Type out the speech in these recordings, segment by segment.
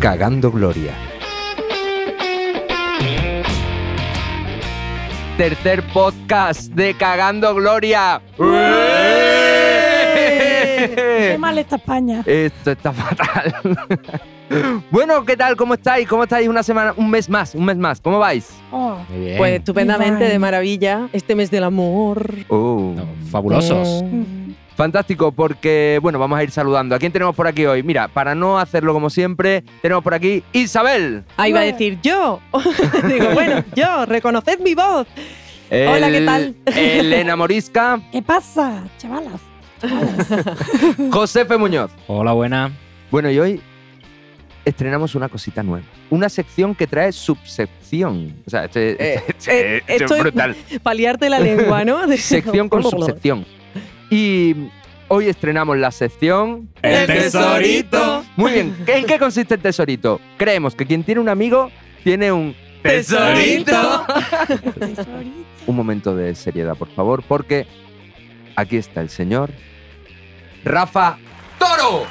Cagando Gloria. Tercer podcast de Cagando Gloria. Qué mal está España. Esto está fatal. bueno, ¿qué tal? ¿Cómo estáis? ¿Cómo estáis una semana, un mes más, un mes más? ¿Cómo vais? Oh, Muy bien. Pues estupendamente, de maravilla. Este mes del amor. Oh, No, fabulosos. Mm. mm, Fantástico, porque bueno, vamos a ir saludando. ¿A quién tenemos por aquí hoy? Mira, para no hacerlo como siempre, tenemos por aquí Isabel. Ahí va a decir yo. Digo, bueno, yo, reconoced mi voz. Hola, ¿qué tal? Elena Morisca, ¿Qué pasa, chavalas? Josefe Muñoz. Hola, buena. Bueno, y hoy estrenamos una cosita nueva. Una sección que trae subsección. O sea, este, Eh, este- eh, este es esto es- brutal. Paliarte la lengua, ¿no? Sección con subsección. Y hoy estrenamos la sección... El tesorito. Muy bien. ¿En qué consiste el tesorito? Creemos que quien tiene un amigo tiene un Tesorito. Tesorito. Un momento de seriedad, por favor, porque aquí está el señor Rafa Toro.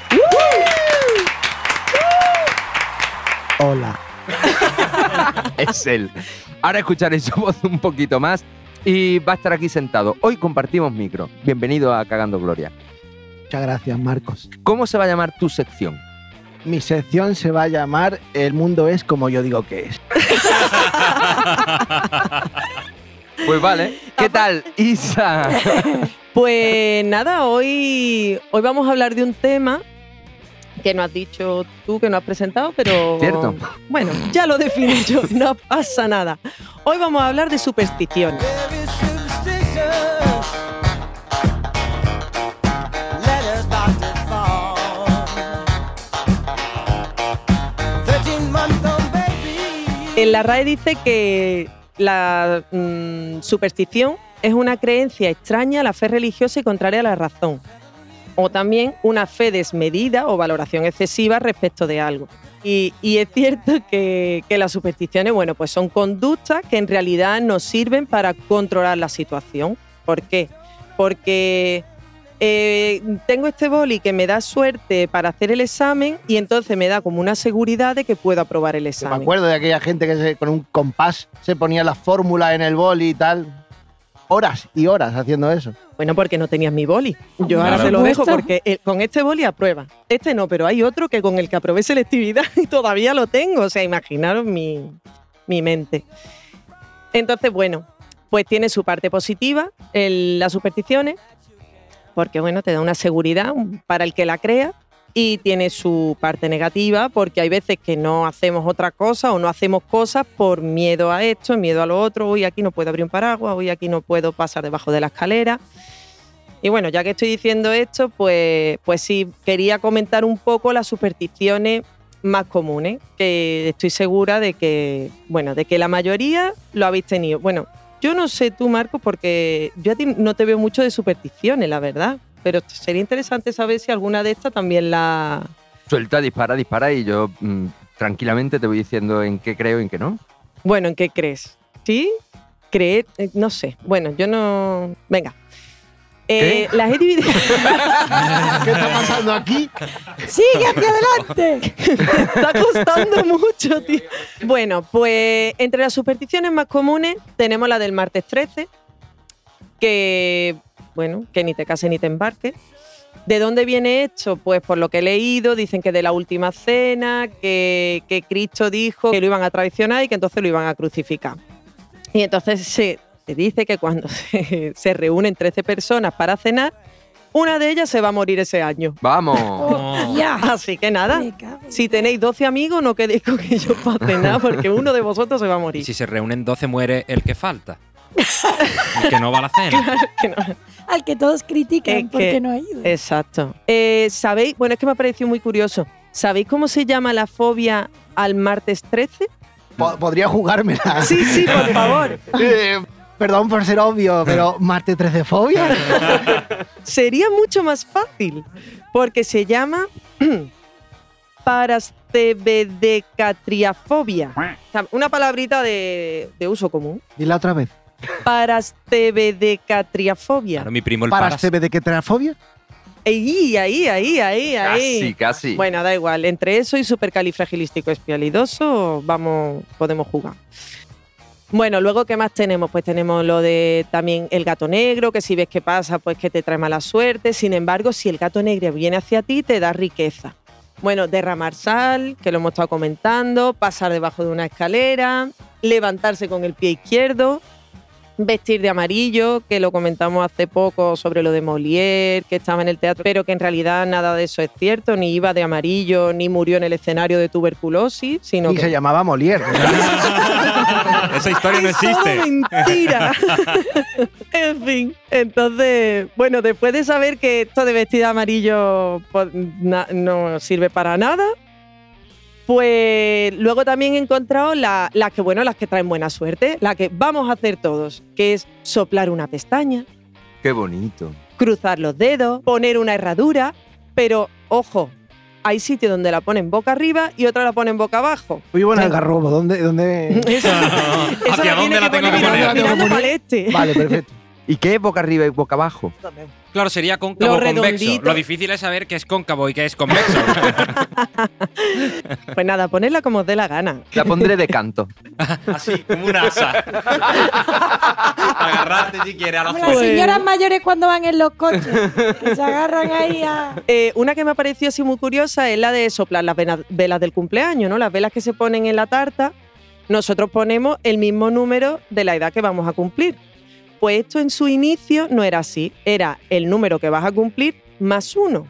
Hola. es él. Ahora escucharéis su voz un poquito más y va a estar aquí sentado. Hoy compartimos micro. Bienvenido a Cagando Gloria. Muchas gracias, Marcos. ¿Cómo se va a llamar tu sección? Mi sección se va a llamar El mundo es como yo digo que es. Pues vale. ¿Qué tal, Isa? Pues nada, hoy, hoy vamos a hablar de un tema que no has dicho tú, que no has presentado, pero. Cierto. Bueno, ya lo definí yo, no pasa nada. Hoy vamos a hablar de supersticiones. En la RAE dice que la mm, superstición es una creencia extraña a la fe religiosa y contraria a la razón. O también una fe desmedida o valoración excesiva respecto de algo. Y, y es cierto que, que las supersticiones, bueno, pues son conductas que en realidad nos sirven para controlar la situación. ¿Por qué? Porque eh, tengo este boli que me da suerte para hacer el examen y entonces me da como una seguridad de que puedo aprobar el Me examen. acuerdo de aquella gente que se- con un compás se ponía la fórmula en el boli y tal. Horas y horas haciendo eso. Bueno, porque no tenías mi boli. Yo ahora te lo dejo porque eh, con este boli aprueba. Este no, pero hay otro que con el que aprobé selectividad y todavía lo tengo. O sea, imaginaros mi, mi mente. Entonces, bueno, pues tiene su parte positiva, el- las supersticiones, porque bueno, te da una seguridad para el que la crea. Y tiene su parte negativa porque hay veces que no hacemos otra cosa o no hacemos cosas por miedo a esto, miedo a lo otro. Hoy aquí no puedo abrir un paraguas, hoy aquí no puedo pasar debajo de la escalera. Y bueno, ya que estoy diciendo esto, pues, pues sí, quería comentar un poco las supersticiones más comunes, que estoy segura de que, bueno, de que la mayoría lo habéis tenido. Bueno, yo no sé tú, Marco, porque yo a ti no te veo mucho de supersticiones, la verdad. Pero sería interesante saber si alguna de estas también la... Suelta, dispara, dispara y yo mm, tranquilamente te voy diciendo en qué creo y en qué no. Bueno, ¿en qué crees? ¿Sí? ¿Creer? Eh, No sé. Bueno, yo no... Venga. Eh, las he dividido... ¿Qué está pasando aquí? ¡Sigue hacia adelante! está costando mucho, tío. Bueno, pues entre las supersticiones más comunes tenemos la del martes 13, que, bueno, que ni te cases ni te embarques. ¿De dónde viene esto? Pues por lo que he leído, dicen que de la última cena, que, que Cristo dijo que lo iban a traicionar y que entonces lo iban a crucificar. Y entonces se, se dice que cuando se, se reúnen 13 personas para cenar, una de ellas se va a morir ese año. Vamos. Oh, ya. Así que nada, si tenéis 12 amigos, no quedéis con ellos para cenar, porque uno de vosotros se va a Y morir. si se reúnen 12, muere el que falta. El que no va a la cena. Que no- Al que todos critican Es que- porque no ha ido. Exacto. Eh, ¿Sabéis? Bueno, es que me ha parecido muy curioso. ¿Sabéis cómo se llama la fobia al martes 13? Po- Podría jugármela. Sí, sí, por favor. Eh, perdón por ser obvio, pero Marte 13 fobia. Sería mucho más fácil, porque se llama parastebedecatriafobia. O sea, una palabrita de, de uso común. Dila otra vez. Parastebedecatriafobia. Claro, mi primo el ¿Para de qué trafobia? Ahí, ahí, ahí, ahí, ahí. Casi, casi. Bueno, da igual. Entre eso y supercalifragilístico espialidoso, vamos, podemos jugar. Bueno, luego, ¿qué más tenemos? Pues tenemos lo de también el gato negro, que si ves que pasa, pues que te trae mala suerte. Sin embargo, si el gato negro viene hacia ti, te da riqueza. Bueno, derramar sal, que lo hemos estado comentando, pasar debajo de una escalera, levantarse con el pie izquierdo, vestir de amarillo, que lo comentamos hace poco sobre lo de Molière, que estaba en el teatro, pero que en realidad nada de eso es cierto, ni iba de amarillo, ni murió en el escenario de tuberculosis, sino Y que se llamaba Molière. Esa historia no es existe. mentira. en fin, entonces, bueno, después de saber que esto de vestir de amarillo pues, na- no sirve para nada, pues luego también he encontrado la- las que, bueno, las que traen buena suerte, la que vamos a hacer todos, que es soplar una pestaña, Qué bonito. cruzar los dedos, poner una herradura, pero ojo, hay sitios donde la ponen boca arriba y otros la ponen boca abajo. Oye, bueno, el garrobo, ¿dónde? dónde? Eso, eso ¿Hacia dónde la tengo que poner este. Vale, perfecto. ¿Y qué es boca arriba y boca abajo? Claro, sería cóncavo Lo o convexo. redondito. Lo difícil es saber qué es cóncavo y qué es convexo. Pues nada, ponerla como os dé la gana. La pondré de canto. Así, como un asa. Agarrarte si quieres a la Como las Pues- señoras mayores cuando van en los coches, que se agarran ahí a... Eh, una que me ha parecido así muy curiosa es la de soplar las velas del cumpleaños, ¿no? Las velas que se ponen en la tarta, nosotros ponemos el mismo número de la edad que vamos a cumplir. Pues esto en su inicio no era así, era el número que vas a cumplir más uno.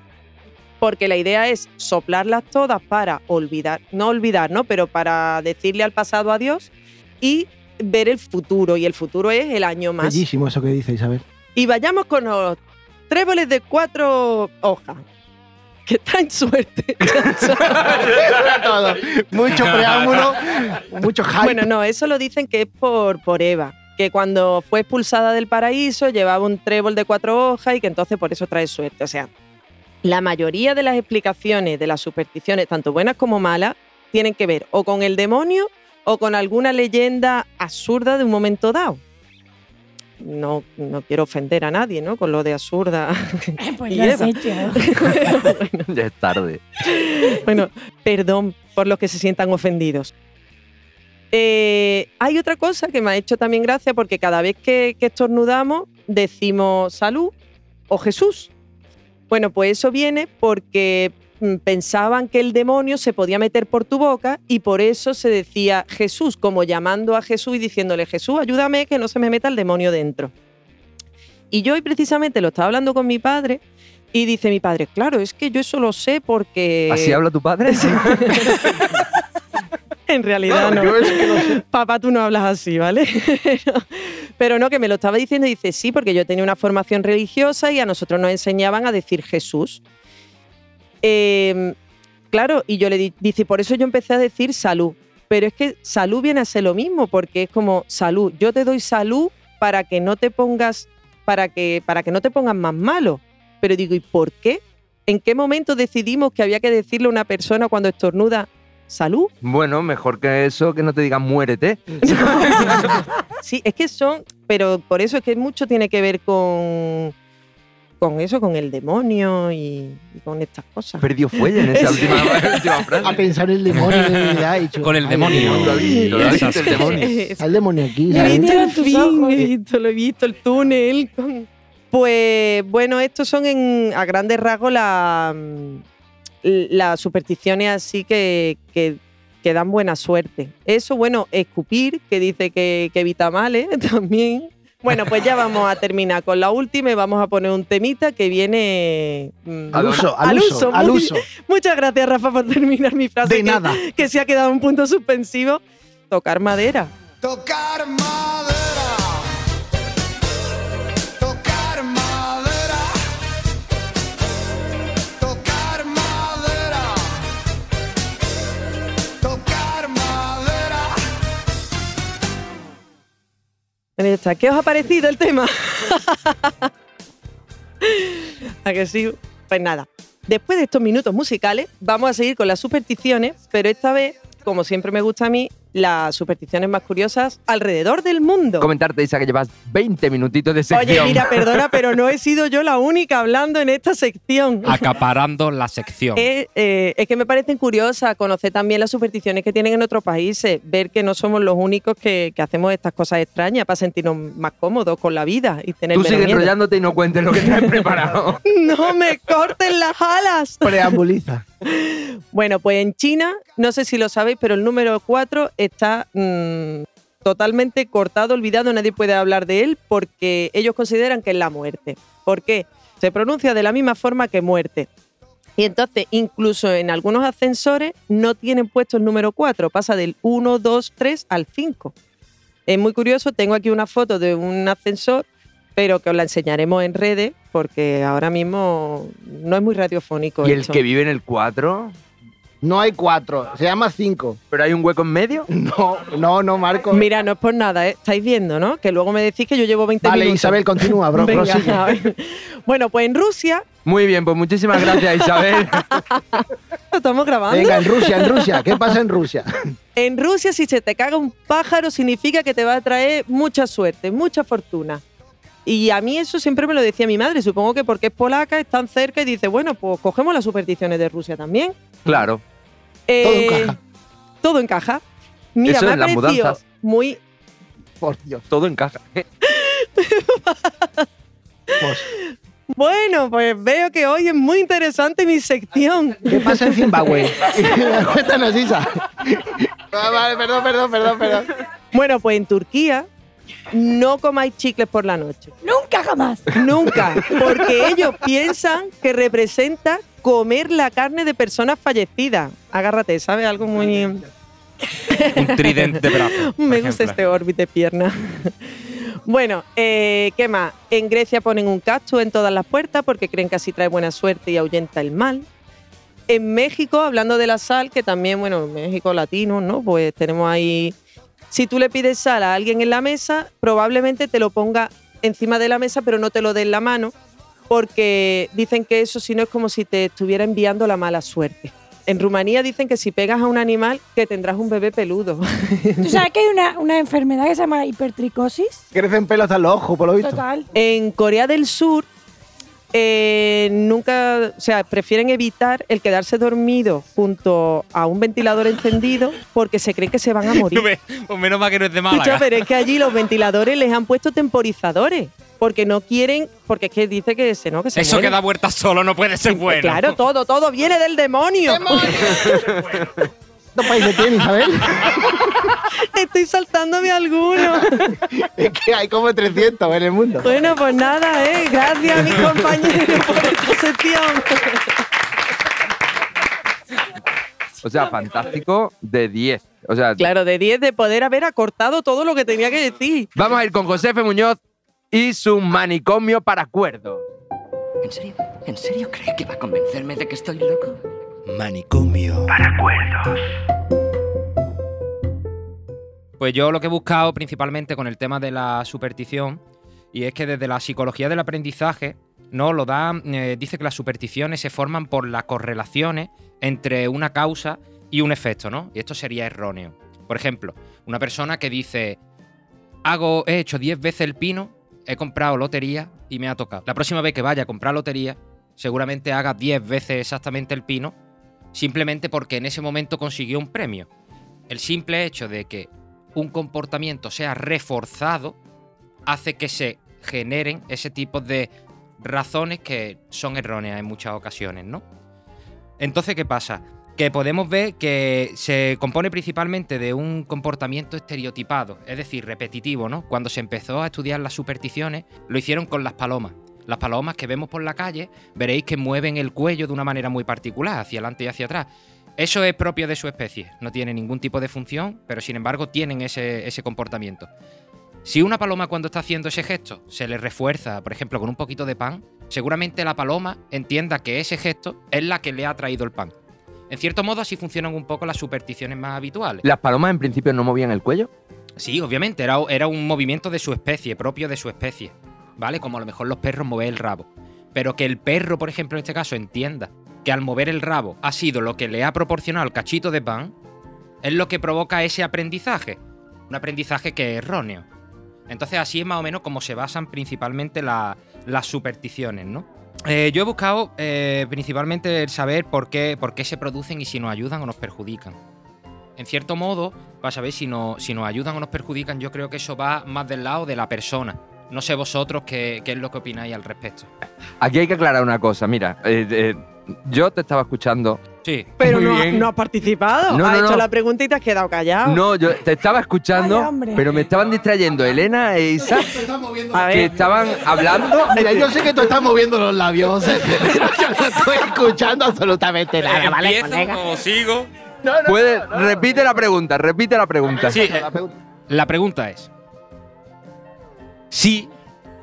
Porque la idea es soplarlas todas para olvidar, no olvidar, ¿no? Pero para decirle al pasado adiós y ver el futuro. Y el futuro es el año más. Bellísimo eso que dice Isabel. Y vayamos con los tréboles de cuatro hojas. Que traen suerte. Todo. Mucho preámbulo, mucho hype. bueno, no, eso lo dicen que es por, por Eva. Que cuando fue expulsada del paraíso llevaba un trébol de cuatro hojas y que entonces por eso trae suerte. O sea, la mayoría de las explicaciones de las supersticiones, tanto buenas como malas, tienen que ver o con el demonio o con alguna leyenda absurda de un momento dado. No, no quiero ofender a nadie, ¿no? Con lo de absurda. Pues Y lo has hecho. ya es tarde. Bueno, perdón por los que se sientan ofendidos. Eh, hay otra cosa que me ha hecho también gracia porque cada vez que, que estornudamos decimos salud o Jesús. Bueno, pues eso viene porque mm, pensaban que el demonio se podía meter por tu boca y por eso se decía Jesús, como llamando a Jesús y diciéndole Jesús, ayúdame que no se me meta el demonio dentro. Y yo hoy precisamente lo estaba hablando con mi padre y dice mi padre, claro, es que yo eso lo sé porque... ¿Así habla tu padre? En realidad no. Yo es que no sé. Papá, tú no hablas así, ¿vale? Pero- Pero no, que me lo estaba diciendo y dice, sí, porque yo tenía una formación religiosa y a nosotros nos enseñaban a decir Jesús. Eh, claro, y yo le di- dice, por eso yo empecé a decir salud. Pero es que salud viene a ser lo mismo, porque es como salud. Yo te doy salud para que no te pongas, para que, para que no te pongas más malo. Pero digo, ¿y por qué? ¿En qué momento decidimos que había que decirle a una persona cuando estornuda salud? bueno, mejor que eso, que no te digan muérete. Sí, es que son, pero por eso es que mucho tiene que ver con, con eso, con el demonio y, y con estas cosas. Perdió fuelle en esa última, última A frase. pensar en el demonio de verdad. he dicho, Con el ay, demonio. Lo lo visto el demonio. Está el demonio aquí. Ojos. he visto, lo he visto, el túnel. con- Pues bueno, estos son en, a grandes rasgos la- las supersticiones así que, que, que dan buena suerte. Eso, bueno, escupir, que dice que, que evita males también. Bueno, pues ya vamos a terminar con la última y vamos a poner un temita que viene... mm, Al uso, al, Al uso, uso, al uso. Muchas gracias, Rafa, por terminar mi frase. De que- nada. Que se ha quedado un punto suspensivo. Tocar madera. Tocar madera. ¿Qué os ha parecido el tema? ¿A que sí? Pues nada. Después de estos minutos musicales, vamos a seguir con las supersticiones, pero esta vez, como siempre me gusta a mí, las supersticiones más curiosas alrededor del mundo. Comentarte, Isa, que llevas 20 minutitos de sección. Oye, mira, perdona, pero no he sido yo la única hablando en esta sección. Acaparando la sección. Eh, eh, es que me parecen curiosas conocer también las supersticiones que tienen en otros países, ver que no somos los únicos que, que hacemos estas cosas extrañas para sentirnos más cómodos con la vida y tener Tú menos sigues miedo. enrollándote y no cuentes lo que te has preparado. No me corten las alas. Preambuliza. Bueno, pues en China, no sé si lo sabéis, pero el número 4 está mm, totalmente cortado, olvidado, nadie puede hablar de él porque ellos consideran que es la muerte. ¿Por qué? Se pronuncia de la misma forma que muerte. Y entonces, incluso en algunos ascensores no tienen puesto el número 4, pasa del 1, 2, 3 al 5. Es muy curioso, tengo aquí una foto de un ascensor, pero que os la enseñaremos en redes porque ahora mismo no es muy radiofónico. y el que vive en el 4, No hay cuatro, se llama cinco. pero hay un hueco en medio. No, no, no, Marco. Mira, no es por nada, ¿eh? estáis viendo, ¿no? Que luego me decís que yo llevo 20 vale, minutos. Isabel, continúa, bro. Venga. Bueno, pues en Rusia, Muy bien, pues muchísimas gracias, Isabel. lo estamos grabando. Venga, en Rusia, en Rusia. ¿Qué pasa en Rusia? En Rusia, si se te caga un pájaro, significa que te va a traer mucha suerte, mucha fortuna. Y a mí eso siempre me lo decía mi madre. Supongo que porque es polaca, es tan cerca y dice, bueno, pues cogemos las supersticiones de Rusia también. Claro. Eh, encaja. Todo encaja. Mira, Eso me ha parecido mudanzas. muy Por Dios. Todo encaja. Pues, Bueno, pues veo que hoy es muy interesante mi sección. ¿Qué pasa en Zimbabue? Cuéntanos, Isa. Ah, vale, perdón, perdón, perdón, perdón. Bueno, pues en Turquía no comáis chicles por la noche. Nunca jamás. Nunca. Porque ellos piensan que representa comer la carne de personas fallecidas. Agárrate, ¿sabes? Algo muy... Un tridente de brazo. Me gusta ejemplo. este órbita de pierna. Bueno, eh, ¿qué más? En Grecia ponen un cactus en todas las puertas porque creen que así trae buena suerte y ahuyenta el mal. En México, hablando de la sal, que también, bueno, en México latino, ¿no? Pues tenemos ahí. Si tú le pides sal a alguien en la mesa, probablemente te lo ponga encima de la mesa, pero no te lo dé en la mano, porque dicen que eso si no es como si te estuviera enviando la mala suerte. En Rumanía dicen que si pegas a un animal, que tendrás un bebé peludo. ¿Tú sabes que hay una, una enfermedad que se llama hipertricosis? Crecen pelos hasta los ojos, por lo visto. Total. En Corea del Sur eh, nunca, o sea, prefieren evitar el quedarse dormido junto a un ventilador encendido porque se creen que se van a morir. Pues menos mal que no es de Escucha, Málaga. pero es que allí los ventiladores les han puesto temporizadores porque no quieren, porque es que dice que se no que se Eso que da vueltas solo no puede ser bueno. Claro, todo, todo viene del demonio. ¿Cuántos países tiene, Isabel? Estoy saltándome alguno. Es que hay como 300 en el mundo. Bueno, pues nada, ¿eh? Gracias a mis compañeros por esta sección. O sea, fantástico de 10. O sea, Claro, de 10 de poder haber acortado todo lo que tenía que decir. vamos a ir con Josefe Muñoz y su manicomio para cuerdos. ¿En serio? ¿En serio cree que va a convencerme de que estoy loco? Manicomio. Pues yo lo que he buscado principalmente con el tema de la superstición, y es que desde la psicología del aprendizaje, no lo da, eh, dice que las supersticiones se forman por las correlaciones entre una causa y un efecto, ¿no? Y esto sería erróneo. Por ejemplo, una persona que dice, hago, he hecho 10 veces el pino, he comprado lotería y me ha tocado. La próxima vez que vaya a comprar lotería, seguramente haga 10 veces exactamente el pino, simplemente porque en ese momento consiguió un premio. El simple hecho de que un comportamiento sea reforzado hace que se generen ese tipo de razones que son erróneas en muchas ocasiones, ¿no? Entonces, ¿qué pasa? Que podemos ver que se compone principalmente de un comportamiento estereotipado, es decir, repetitivo, ¿no? Cuando se empezó a estudiar las supersticiones, lo hicieron con las palomas. Las palomas que vemos por la calle, veréis que mueven el cuello de una manera muy particular, hacia adelante y hacia atrás. Eso es propio de su especie, no tiene ningún tipo de función, pero sin embargo tienen ese, ese comportamiento. Si una paloma cuando está haciendo ese gesto se le refuerza, por ejemplo, con un poquito de pan, seguramente la paloma entienda que ese gesto es la que le ha traído el pan. En cierto modo así funcionan un poco las supersticiones más habituales. ¿Las palomas en principio no movían el cuello? Sí, obviamente, era, era un movimiento de su especie, propio de su especie, ¿vale? Como a lo mejor los perros mover el rabo. Pero que el perro, por ejemplo, en este caso, entienda que al mover el rabo ha sido lo que le ha proporcionado el cachito de pan, es lo que provoca ese aprendizaje. Un aprendizaje que es erróneo. Entonces así es más o menos como se basan principalmente la- las supersticiones, ¿no? Eh, yo he buscado eh, principalmente el saber por qué, por qué se producen y si nos ayudan o nos perjudican. En cierto modo, para saber si, no- si nos ayudan o nos perjudican, yo creo que eso va más del lado de la persona. No sé vosotros qué, qué es lo que opináis al respecto. Aquí hay que aclarar una cosa. Mira, eh, eh, yo te estaba escuchando. Sí, Pero no, has participado. No, has no, hecho no. la pregunta y te has quedado callado. No, yo te estaba escuchando, hombre. pero me estaban distrayendo Elena e Isa, que estaban hablando. Mira, yo sé que tú estás moviendo los labios, pero yo no estoy escuchando absolutamente nada, ¿vale, colega? o sigo? No, no, Puede, no, no, repite la pregunta, repite la pregunta. Sí, eh, La pregunta- La pregunta es: si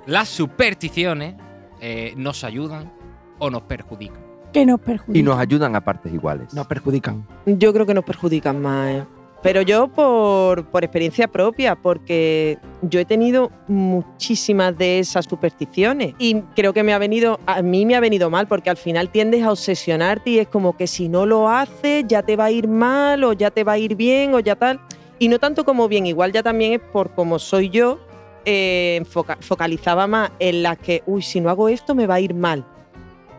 las supersticiones eh, nos ayudan o nos perjudican. Que nos perjudica. Y nos ayudan a partes iguales. Nos perjudican. yo creo que nos perjudican más. ¿eh? Pero yo por, por experiencia propia, porque yo he tenido muchísimas de esas supersticiones y creo que me ha venido, a mí me ha venido mal, porque al final tiendes a obsesionarte y es como que si no lo haces ya te va a ir mal o ya te va a ir bien o ya tal. Y no tanto como bien, igual ya también es por cómo soy yo, eh, foca- focalizaba más en las que, uy, si no hago esto me va a ir mal.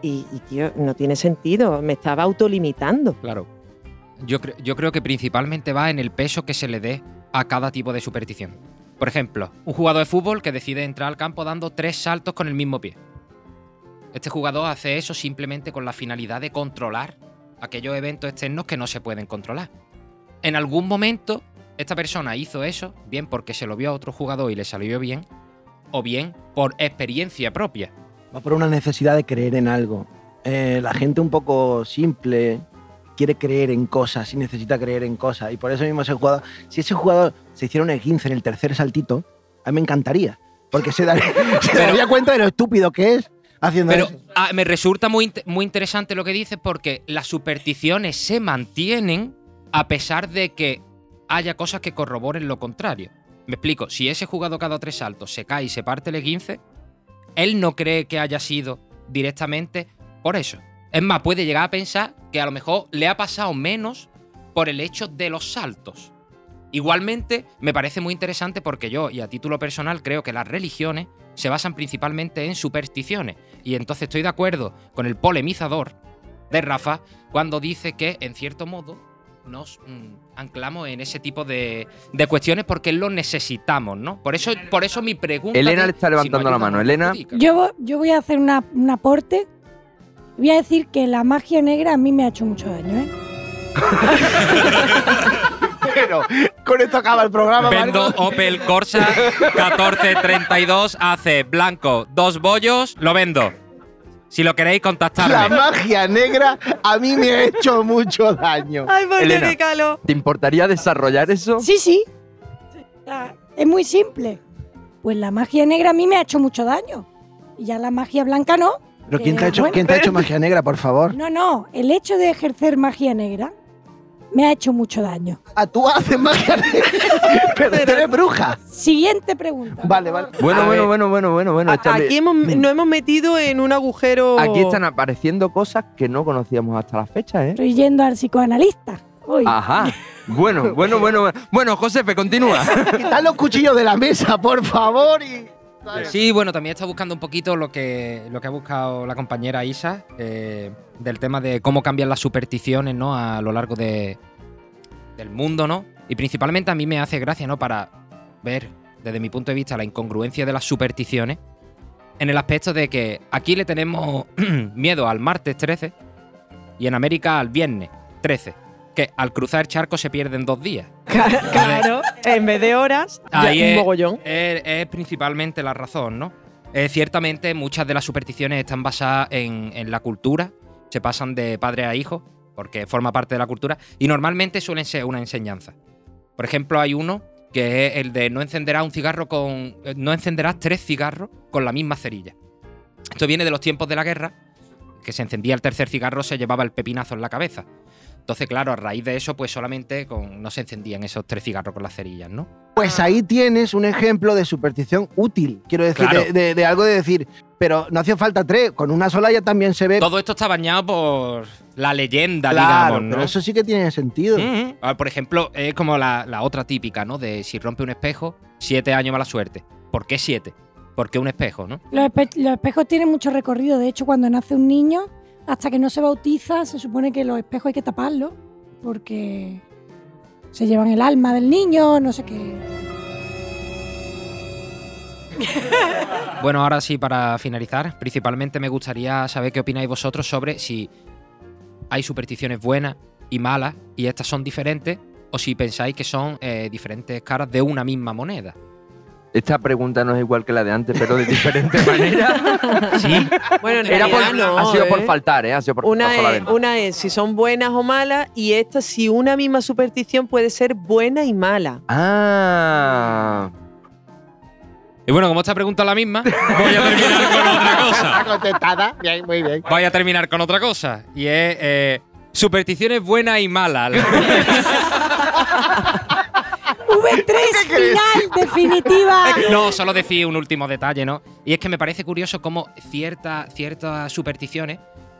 Y, y, tío, no tiene sentido, me estaba autolimitando. Claro. Yo, yo creo que principalmente va en el peso que se le dé a cada tipo de superstición. Por ejemplo, un jugador de fútbol que decide entrar al campo dando tres saltos con el mismo pie. Este jugador hace eso simplemente con la finalidad de controlar aquellos eventos externos que no se pueden controlar. En algún momento, esta persona hizo eso, bien porque se lo vio a otro jugador y le salió bien, o bien por experiencia propia. Va por una necesidad de creer en algo. Eh, la gente un poco simple quiere creer en cosas y necesita creer en cosas. Y por eso mismo ese jugador, si ese jugador se hiciera un E15 en el tercer saltito, a mí me encantaría. Porque se daría, se Pero- daría cuenta de lo estúpido que es haciendo Pero eso. ah, me resulta muy, muy interesante lo que dices porque las supersticiones se mantienen a pesar de que haya cosas que corroboren lo contrario. Me explico, si ese jugador cada tres saltos se cae y se parte el 15, él no cree que haya sido directamente por eso. Es más, puede llegar a pensar que a lo mejor le ha pasado menos por el hecho de los saltos. Igualmente, me parece muy interesante porque yo, y a título personal, creo que las religiones se basan principalmente en supersticiones. Y entonces estoy de acuerdo con el polemizador de Rafa cuando dice que, en cierto modo, nos mm, anclamos en ese tipo de, de cuestiones porque lo necesitamos, ¿no? Por eso, por eso mi pregunta. Elena le está si levantando la mano. Elena. Yo, yo voy a hacer una- un aporte. Voy a decir que la magia negra a mí me ha hecho mucho daño, ¿eh? Pero con esto acaba el programa. Vendo Marco. Opel Corsa 1432 hace blanco, dos bollos, lo vendo. Si lo queréis, La contactarme. magia negra a mí me ha hecho mucho daño. Ay, por Elena. qué calo. ¿Te importaría desarrollar eso? Sí, sí. Es muy simple. Pues la magia negra a mí me ha hecho mucho daño. Y ya la magia blanca no. Pero ¿quién te ha Eh, hecho, bueno. ¿quién te ha hecho magia negra, por favor? No, no. El hecho de ejercer magia negra me ha hecho mucho daño. Ah, tú haces magia negra. Pero tú eres bruja. Siguiente pregunta. Vale, vale. Bueno, bueno, bueno, bueno, bueno, bueno. A- Aquí hemos, nos hemos metido en un agujero. Aquí están apareciendo cosas que no conocíamos hasta la fecha, ¿eh? Estoy yendo al psicoanalista. Uy. Ajá. Bueno, bueno, bueno, bueno. Bueno, Josefe, continúa. Quitad los cuchillos de la mesa, por favor. Y... Sí, bueno, también está buscando un poquito lo que, lo que ha buscado la compañera Isa, eh, del tema de cómo cambian las supersticiones, ¿no? A lo largo de, del mundo, ¿no? Y principalmente a mí me hace gracia, ¿no? Para ver, desde mi punto de vista, la incongruencia de las supersticiones, en el aspecto de que aquí le tenemos miedo al martes 13 y en América al viernes 13, que al cruzar el charco se pierden dos días. Claro, en vez de horas, ya Ahí un mogollón. Es, es principalmente la razón, ¿no? Eh, ciertamente muchas de las supersticiones están basadas en, en la cultura, se pasan de padre a hijo, porque forma parte de la cultura, y normalmente suelen ser una enseñanza. Por ejemplo, hay uno que es el de no encenderás un cigarro con. eh, no encenderás tres cigarros con la misma cerilla. Esto viene de los tiempos de la guerra, que se encendía el tercer cigarro, se llevaba el pepinazo en la cabeza. Entonces, claro, a raíz de eso, pues solamente con, no se encendían esos tres cigarros con las cerillas, ¿no? Pues ahí tienes un ejemplo de superstición útil. Quiero decir, Claro. de, de- de algo de decir, pero no hacía falta tres. Con una sola ya también se ve. Todo esto está bañado por la leyenda, claro, digamos, ¿no? pero eso sí que tiene sentido. Mm, ah, Por ejemplo, es como la, la otra típica, ¿no? De si rompe un espejo, siete años mala suerte. ¿Por qué siete? Porque un espejo, ¿no? Los, espe- los espejos tienen mucho recorrido. De hecho, cuando nace un niño, hasta que no se bautiza, se supone que los espejos hay que taparlos porque se llevan el alma del niño, no sé qué. Bueno, ahora sí, para finalizar, principalmente me gustaría saber qué opináis vosotros sobre si hay supersticiones buenas y malas y estas son diferentes o si pensáis que son eh, diferentes caras de una misma moneda. Esta pregunta no es igual que la de antes, pero de diferente manera. Sí, Bueno, en Era por- realidad no, ha sido por ¿eh? faltar, ¿eh? Ha sido por Una es, una es si son buenas o malas y esta si una misma superstición puede ser buena y mala. Ah. Y bueno, como esta pregunta es la misma, voy a terminar con otra cosa. contestada. Bien, muy bien. Voy a terminar con otra cosa. Y es eh, supersticiones buenas y malas. V3 final definitiva. No, solo decir un último detalle, ¿no? Y es que me parece curioso cómo cierta- ciertas supersticiones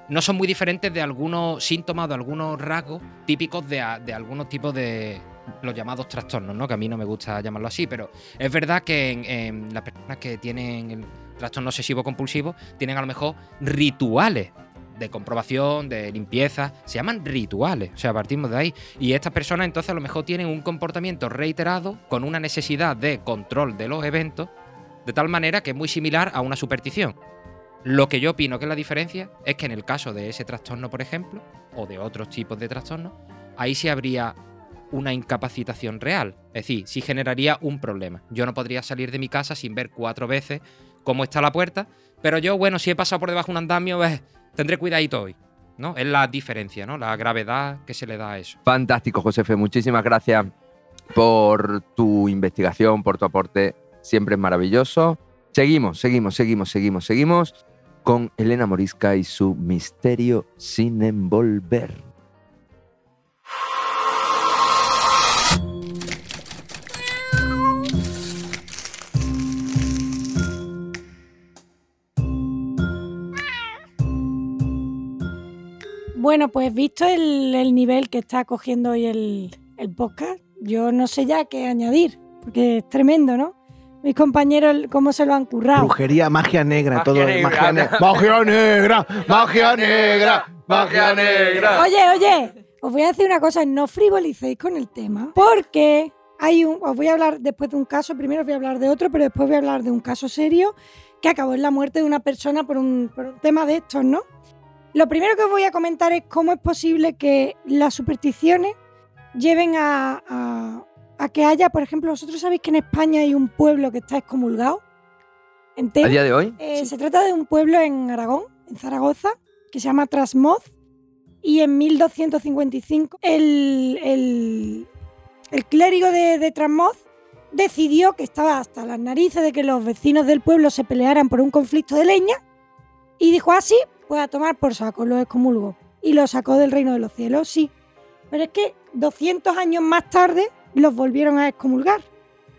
no son muy diferentes de algunos síntomas, de algunos rasgos típicos de, a- de algunos tipos de los llamados trastornos, ¿no? Que a mí no me gusta llamarlo así, pero es verdad que en, en las personas que tienen el trastorno obsesivo compulsivo tienen a lo mejor rituales de comprobación, de limpieza, se llaman rituales, o sea, partimos de ahí. Y estas personas entonces a lo mejor tienen un comportamiento reiterado con una necesidad de control de los eventos, de tal manera que es muy similar a una superstición. Lo que yo opino que la diferencia es que en el caso de ese trastorno, por ejemplo, o de otros tipos de trastornos, ahí sí habría una incapacitación real. Es decir, sí generaría un problema. Yo no podría salir de mi casa sin ver cuatro veces cómo está la puerta, pero yo, bueno, si he pasado por debajo de un andamio, pues, tendré cuidadito hoy. ¿no? Es la diferencia, ¿no? La gravedad que se le da a eso. Fantástico, Josefe. Muchísimas gracias por tu investigación, por tu aporte. Siempre es maravilloso. Seguimos, seguimos, seguimos, seguimos, seguimos con Elena Morisca y su misterio sin envolver. Bueno, pues visto el, el nivel que está cogiendo hoy el, el podcast, yo no sé ya qué añadir, porque es tremendo, ¿no? Mis compañeros, cómo se lo han currado. Brujería, magia negra, Magia todo negra. magia negra. Magia negra, magia negra, magia negra. Oye, oye, os voy a decir una cosa, no frivolicéis con el tema, porque hay un, os voy a hablar después de un caso, primero os voy a hablar de otro, pero después voy a hablar de un caso serio que acabó en la muerte de una persona por un, por un tema de estos, ¿no? Lo primero que os voy a comentar es cómo es posible que las supersticiones lleven a, a- a que haya, por ejemplo, vosotros sabéis que en España hay un pueblo que está excomulgado. ¿A entero. día de hoy? Eh, Se trata de un pueblo en Aragón, en Zaragoza, que se llama Trasmoz. Y en 1255 el, el- el clérigo de, de Trasmoz decidió que estaba hasta las narices de que los vecinos del pueblo se pelearan por un conflicto de leña y dijo así, pues a tomar por saco, lo excomulgó. Y lo sacó del reino de los cielos, sí. Pero es que 200 años más tarde los volvieron a excomulgar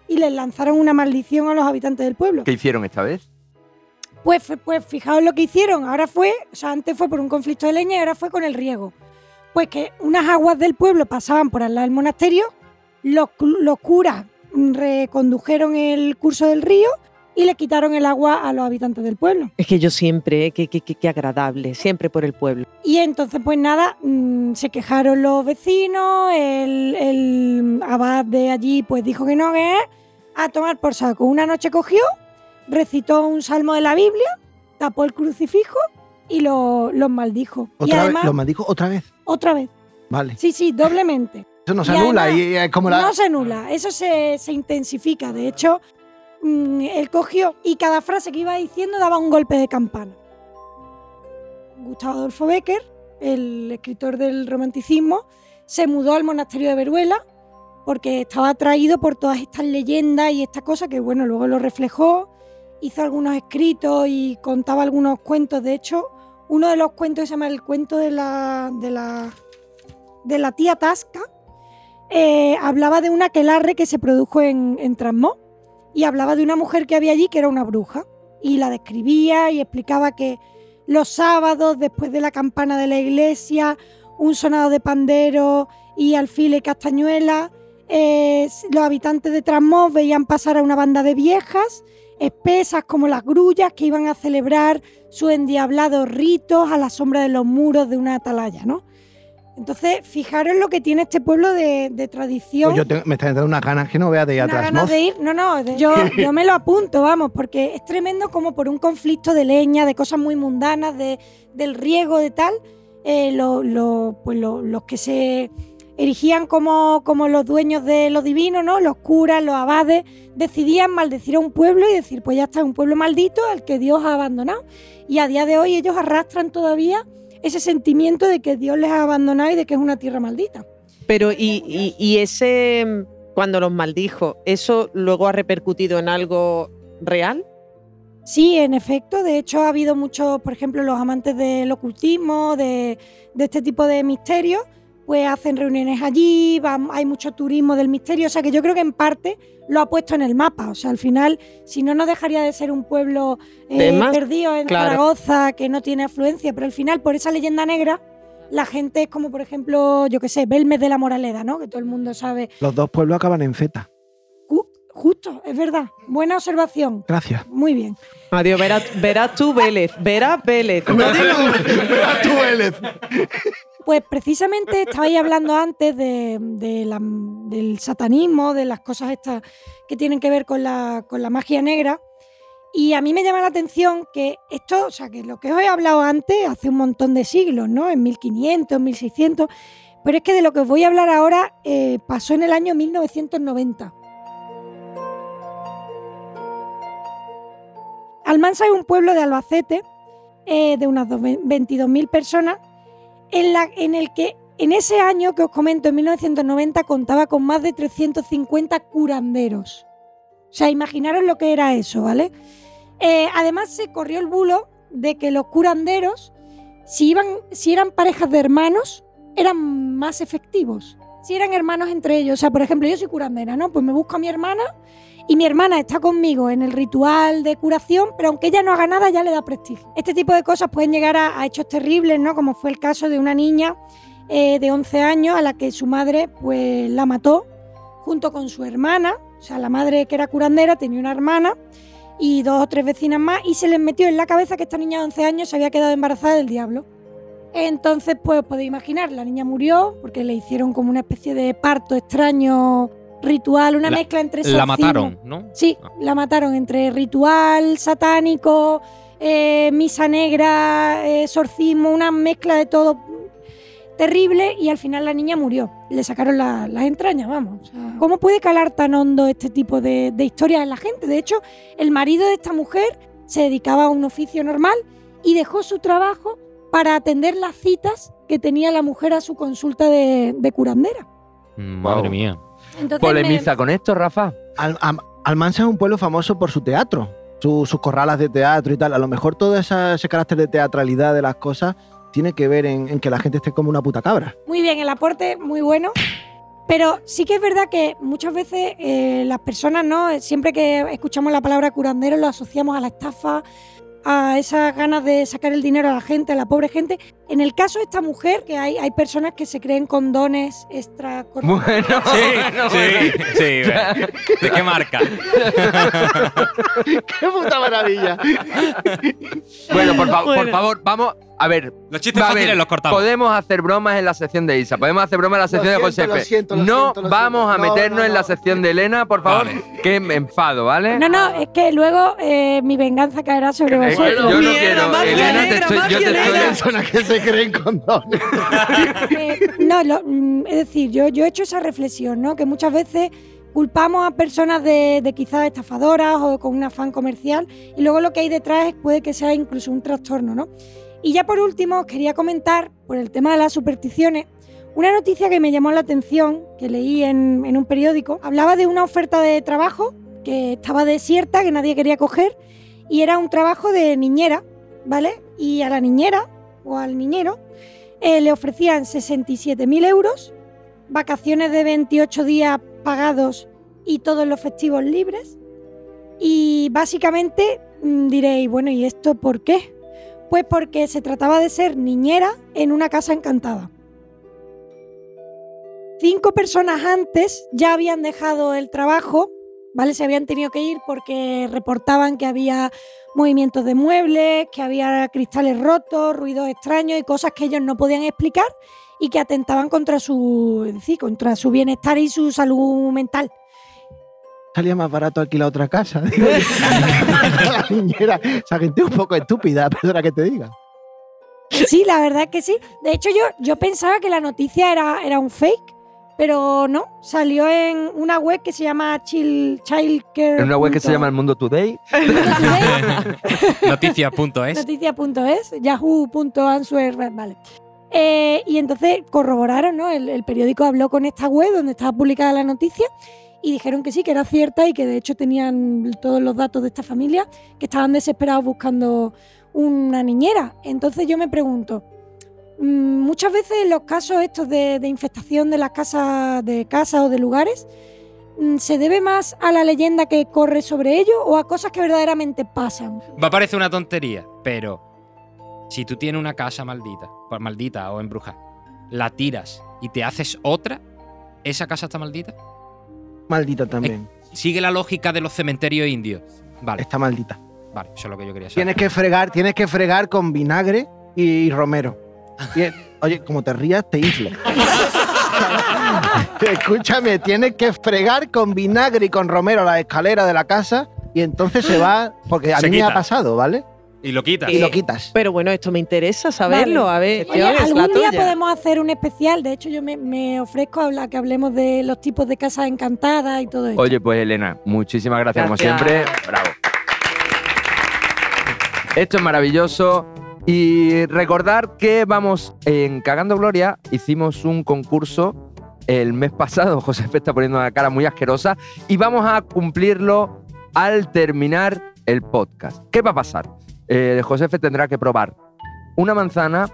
y les lanzaron una maldición a los habitantes del pueblo. ¿Qué hicieron esta vez? Pues, pues fijaos lo que hicieron. Ahora fue, o sea, antes fue por un conflicto de leña y ahora fue con el riego. Pues que unas aguas del pueblo pasaban por al lado del monasterio, los, los curas recondujeron el curso del río y le quitaron el agua a los habitantes del pueblo. Es que yo siempre, eh, qué, qué, qué- qué agradable, siempre por el pueblo. Y entonces, pues nada, mm, se quejaron los vecinos, el, el abad de allí pues dijo que no, que es, a tomar por saco. Una noche cogió, recitó un salmo de la Biblia, tapó el crucifijo y lo- los maldijo. y Otra vez, además, lo maldijo otra vez. otra vez. Vale. Sí, sí, doblemente. Eso no se Y anula además, y es como la. No se anula, eso se, se intensifica. De hecho, mm, él cogió y cada frase que iba diciendo daba un golpe de campana. Gustavo Adolfo Becker, el escritor del romanticismo, se mudó al monasterio de Veruela porque estaba atraído por todas estas leyendas y estas cosas que, bueno, luego lo reflejó, hizo algunos escritos y contaba algunos cuentos. De hecho, uno de los cuentos se llama El cuento de la, de la, de la tía Tasca, eh, hablaba de un aquelarre que se produjo en, en Trasmoz y hablaba de una mujer que había allí que era una bruja. y la describía y explicaba que los sábados, después de la campana de la iglesia, un sonado de pandero y alfile y castañuela, eh, los habitantes de Trasmoz veían pasar a una banda de viejas, espesas como las grullas, que iban a celebrar sus endiablados ritos a la sombra de los muros de una atalaya, ¿no? Entonces, fijaros lo que tiene este pueblo de, de tradición. Pues yo tengo- me está entrando unas ganas que no veas de ir atrás. ganas de ir, no, no, de- yo, yo me lo apunto, vamos, porque es tremendo como por un conflicto de leña, de cosas muy mundanas, de, del riego, de tal, eh, lo- lo- pues lo- los que se erigían como, como los dueños de lo divino, ¿no? Los curas, los abades, decidían maldecir a un pueblo y decir, pues ya está, es un pueblo maldito al que Dios ha abandonado. Y a día de hoy ellos arrastran todavía ese sentimiento de que Dios les ha abandonado y de que es una tierra maldita. Pero, y, y- y ese, cuando los maldijo, ¿eso luego ha repercutido en algo real? Sí, en efecto. De hecho, ha habido muchos, por ejemplo, los amantes del ocultismo, de, de este tipo de misterios, pues hacen reuniones allí, van- hay mucho turismo del misterio. O sea que yo creo que en parte lo ha puesto en el mapa. O sea, al final, si no, no dejaría de ser un pueblo eh, perdido en claro. Zaragoza, que no tiene afluencia. Pero al final, por esa leyenda negra, la gente es como, por ejemplo, yo qué sé, Belmes de la Moraleda, ¿no? Que todo el mundo sabe. Los dos pueblos acaban en Z. Ju- Justo, es verdad. Buena observación. Gracias. Muy bien. Adiós, verás, verás tú Vélez, verás Vélez. Pues precisamente estabais hablando antes del satanismo, de las cosas estas que tienen que ver con la, magia negra. Y a mí me llama la atención que esto, o sea, que lo que os he hablado antes, hace un montón de siglos, ¿no? En 1500, 1600, pero es que de lo que os voy a hablar ahora eh, pasó en el año 1990. Almansa es un pueblo de Albacete eh, de unas dos- 22.000 personas en, el que en ese año que os comento, en 1990, contaba con más de 350 curanderos. O sea, imaginaros lo que era eso, ¿vale? Eh, además, se corrió el bulo de que los curanderos, si, iban, si eran parejas de hermanos, eran más efectivos. Si eran hermanos entre ellos. O sea, por ejemplo, yo soy curandera, ¿no? Pues me busco a mi hermana y mi hermana está conmigo en el ritual de curación, pero aunque ella no haga nada, ya le da prestigio. Este tipo de cosas pueden llegar a, hechos terribles, ¿no? Como fue el caso de una niña eh, de 11 años a la que su madre pues la mató junto con su hermana. O sea, la madre que era curandera tenía una hermana y dos o tres vecinas más y se les metió en la cabeza que esta niña de 11 años se había quedado embarazada del diablo. Entonces, pues podéis imaginar, la niña murió porque le hicieron como una especie de parto extraño ritual, una La- mezcla entre La mataron, ¿no? Sí, Ah. la mataron entre ritual satánico, eh, misa negra, eh, exorcismo, una mezcla de todo terrible y al final la niña murió. Le sacaron la- las entrañas, vamos. Sea, ¿Cómo puede calar tan hondo este tipo de, de historias en la gente? De hecho, el marido de esta mujer se dedicaba a un oficio normal y dejó su trabajo para atender las citas que tenía la mujer a su consulta de, de curandera. Madre Wow. mía. Entonces, Polemiza me- con esto, Rafa. Al- Almansa es un pueblo famoso por su teatro, su- sus corralas de teatro y tal. A lo mejor todo esa- ese carácter de teatralidad de las cosas tiene que ver en, en que la gente esté como una puta cabra. Muy bien, el aporte muy bueno. Pero sí que es verdad que muchas veces eh, las personas, ¿no? Siempre que escuchamos la palabra curandero lo asociamos a la estafa, a esas ganas de sacar el dinero a la gente, a la pobre gente. En el caso de esta mujer, que hay, hay personas que se creen con dones extra Bueno, Sí, bueno, sí, bueno. sí. ¿De qué marca? ¡Qué puta maravilla! Bueno, por, fa- por favor, vamos. A ver, Los chistes Va a fáciles ver, los cortamos. podemos hacer bromas en la sección de Isa, podemos hacer bromas en la sección de siento, Josepe. lo siento, lo no siento, lo vamos siento. a No, meternos no, en la no. sección de Elena, por favor, Vale. que me enfado, ¿vale? No, no, es que luego eh, mi venganza caerá sobre vosotros. yo no quiero, magia Elena, te negra, estoy, yo te estoy. Personas que se creen con dones. Eh, no, lo- mm, es decir, yo, yo he hecho esa reflexión, ¿no? Que muchas veces culpamos a personas de, de quizás estafadoras o con un afán comercial y luego lo que hay detrás puede que sea incluso un trastorno, ¿no? Y ya por último, os quería comentar, por el tema de las supersticiones, una noticia que me llamó la atención, que leí en, un periódico, hablaba de una oferta de trabajo que estaba desierta, que nadie quería coger, y era un trabajo de niñera, ¿vale? Y a la niñera o al niñero eh, le ofrecían 67.000 euros, vacaciones de 28 días pagados y todos los festivos libres. Y básicamente Mm, Diréis, bueno, ¿y esto por qué? Pues porque se trataba de ser niñera en una casa encantada. Cinco personas antes ya habían dejado el trabajo, ¿vale? Se habían tenido que ir porque reportaban que había movimientos de muebles, que había cristales rotos, ruidos extraños y cosas que ellos no podían explicar y que atentaban contra su, contra su bienestar y su salud mental. Salía más barato alquilar otra casa. la niñera. Esa gente es un poco estúpida, perdona que te diga. Sí, la verdad que sí. De hecho, yo, yo pensaba que la noticia era, era un fake, pero no. Salió en una web que se llama Chill, Childcare. En una web que se llama El Mundo Today. Noticias.es. Noticia.es, yahoo.answer, vale. Eh, y entonces corroboraron, ¿no? El, el periódico habló con esta web donde estaba publicada la noticia y dijeron que sí, que era cierta y que de hecho tenían todos los datos de esta familia, que estaban desesperados buscando una niñera. Entonces yo me pregunto, mm, muchas veces los casos estos de, infestación de las casas, de casas o de lugares, mm, ¿se debe más a la leyenda que corre sobre ello o a cosas que verdaderamente pasan? Va a parecer una tontería, pero si tú tienes una casa maldita, pues maldita o embrujada, la tiras y te haces otra, ¿esa casa está maldita? Maldita también. Sigue la lógica de los cementerios indios. Vale, Está maldita. vale, eso es lo que yo quería saber. Tienes que fregar, tienes que fregar con vinagre y romero. Y- oye, como te rías, te inflo. Escúchame, tienes que fregar con vinagre y con romero la escalera de la casa y entonces se va, porque a Se mí me ha pasado, ¿vale? Y lo quitas. Y lo quitas. Pero bueno, esto me interesa saberlo. Vale. A ver, Oye, algún día tuya. podemos hacer un especial. De hecho, yo me, me ofrezco a hablar, que hablemos de los tipos de casas encantadas y todo esto. Oye, pues Elena, muchísimas gracias, como siempre. Bravo. Esto es maravilloso. Y recordar que vamos en Cagando Gloria, hicimos un concurso el mes pasado. José F está poniendo una cara muy asquerosa. Y vamos a cumplirlo al terminar el podcast. ¿Qué va a pasar? Eh, José F tendrá que probar una manzana,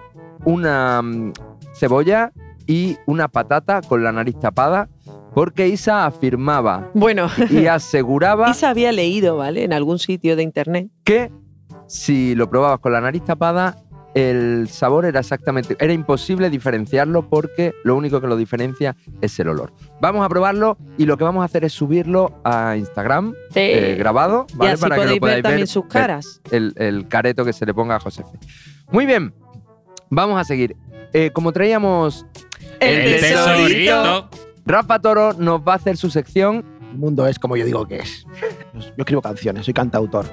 una mm, cebolla y una patata con la nariz tapada, porque Isa afirmaba Bueno, y aseguraba Isa había leído, ¿vale? En algún sitio de internet. que si lo probabas con la nariz tapada, el sabor era exactamente, era imposible diferenciarlo porque lo único que lo diferencia es el olor. Vamos a probarlo y lo que vamos a hacer es subirlo a Instagram eh, grabado, y ¿vale? así Para que lo podáis ver también ver, sus caras. el, el careto que se le ponga a José. F. Muy bien, vamos a seguir. Eh, como traíamos El tesorito. Rafa Toro nos va a hacer su sección. El mundo es como yo digo que es. Yo escribo canciones, soy cantautor.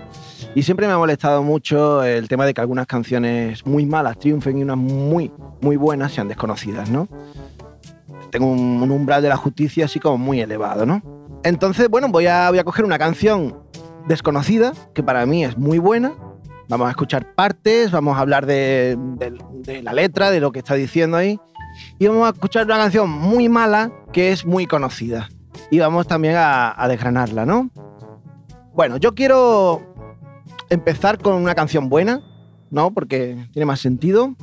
Y siempre me ha molestado mucho el tema de que algunas canciones muy malas triunfen y unas muy, muy buenas sean desconocidas, ¿no? Tengo un, umbral de la justicia así como muy elevado, ¿no? Entonces, bueno, voy a, voy coger una canción desconocida, que para mí es muy buena. Vamos a escuchar partes, vamos a hablar de- de la letra, de lo que está diciendo ahí. Y vamos a escuchar una canción muy mala, que es muy conocida y vamos también a, a desgranarla, ¿no? Bueno, yo quiero empezar con una canción buena, ¿no? Porque tiene más sentido.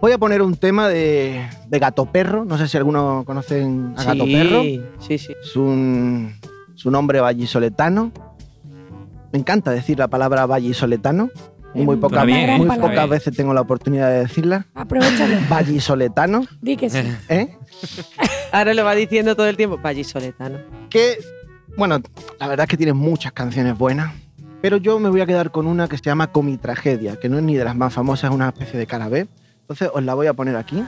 Voy a poner un tema de, de Gato Perro. No sé si algunos conocen a Gato Perro. sí, sí. Es un, es un hombre vallisoletano. Me encanta decir la palabra vallisoletano. Y muy, poca- gran muy palabra. pocas veces tengo la oportunidad de decirla. Aprovechalo. Vallisoletano, Di que sí. ¿eh? Ahora lo va diciendo todo el tiempo. Vallisoletano. que, bueno, la verdad es que tiene muchas canciones buenas, pero yo me voy a quedar con una que se llama Comi Tragedia, que no es ni de las más famosas, es una especie de cara B. Entonces os la voy a poner aquí.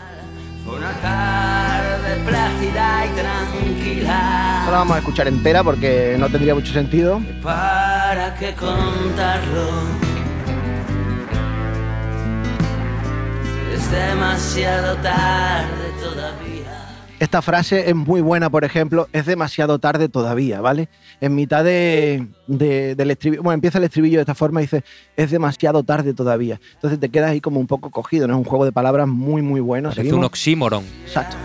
Una tarde plácida y tranquila. No la vamos a escuchar entera porque no tendría mucho sentido. ¿Para qué contarlo? Es demasiado tarde todavía. Esta frase es muy buena, por ejemplo, es demasiado tarde todavía, ¿vale? En mitad de, de- del estribillo, bueno, empieza el estribillo de esta forma y dice, es demasiado tarde todavía. Entonces te quedas ahí como un poco cogido, ¿no? Es un juego de palabras muy, muy bueno. Parece un oxímoron. Exacto.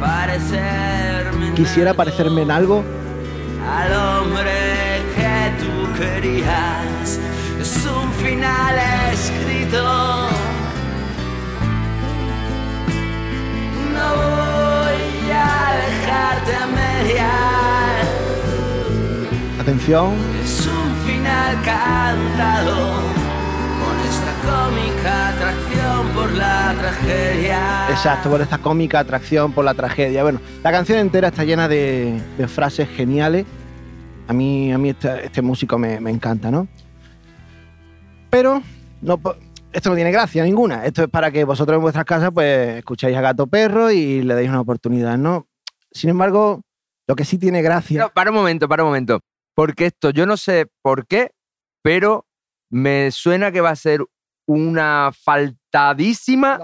Parecerme en Quisiera parecerme en algo al hombre que tú querías. Es un final escrito. Dejarte a medias. Atención. Es un final cantado con esta cómica atracción por la tragedia. Exacto, por esta cómica atracción por la tragedia. Bueno, la canción entera está llena de, de frases geniales. A mí, a mí este, este músico me, me encanta, ¿no? Pero no, esto no tiene gracia ninguna. Esto es para que vosotros en vuestras casas pues escuchéis a Gato Perro y le deis una oportunidad, ¿no? Sin embargo, lo que sí tiene gracia... No, para un momento, para un momento. Porque esto, yo no sé por qué, pero me suena que va a ser una faltadísima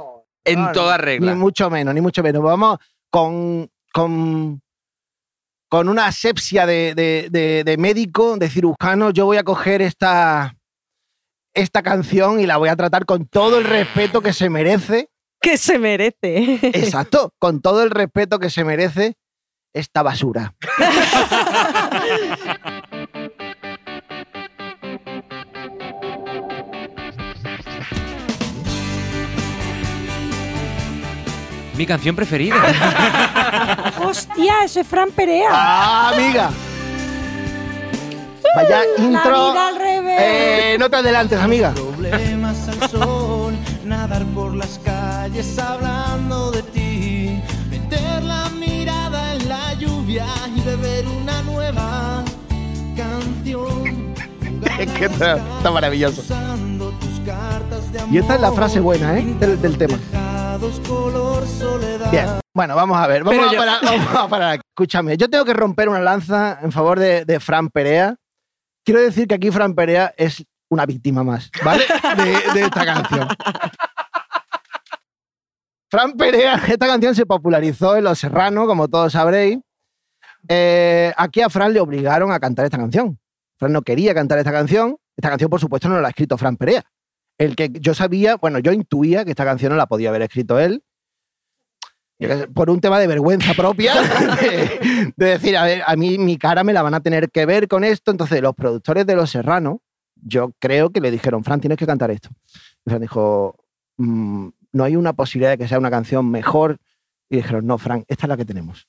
en No, no, toda regla. Ni mucho menos, ni mucho menos. Vamos con, con, con una asepsia de, de- de- de médico, de cirujano. Yo voy a coger esta, esta canción y la voy a tratar con todo el respeto que se merece. Que se merece. Exacto, con todo el respeto que se merece esta basura. Mi canción preferida. ¡Hostia! Eso es Fran Perea. ¡Ah, amiga! Vaya La intro. vida al revés. Eh, no te adelantes, amiga. Problemas al sol, nadar por las calles hablando de ti, meter la mirada en la lluvia y beber una nueva canción. Es que está, está maravilloso. Y esta es la frase buena, ¿eh? Del, del tema. Bien, bueno, vamos a ver. Vamos, a yo- parar, vamos a parar. Escúchame, yo tengo que romper una lanza en favor de, de Fran Perea. Quiero decir que aquí Fran Perea es una víctima más, ¿vale? De, esta canción. Fran Perea, esta canción se popularizó en Los Serrano, como todos sabréis. Eh, aquí a Fran le obligaron a cantar esta canción. Fran no quería cantar esta canción. Esta canción, por supuesto, no la ha escrito Fran Perea. El que yo sabía, bueno, yo intuía que esta canción no la podía haber escrito él, por un tema de vergüenza propia, de, de decir, a ver, a mí mi cara me la van a tener que ver con esto. Entonces, los productores de Los Serrano, yo creo que le dijeron, Fran, tienes que cantar esto. Y Fran dijo, "Mm, no hay una posibilidad de que sea una canción mejor. Y dijeron, no, Fran, esta es la que tenemos.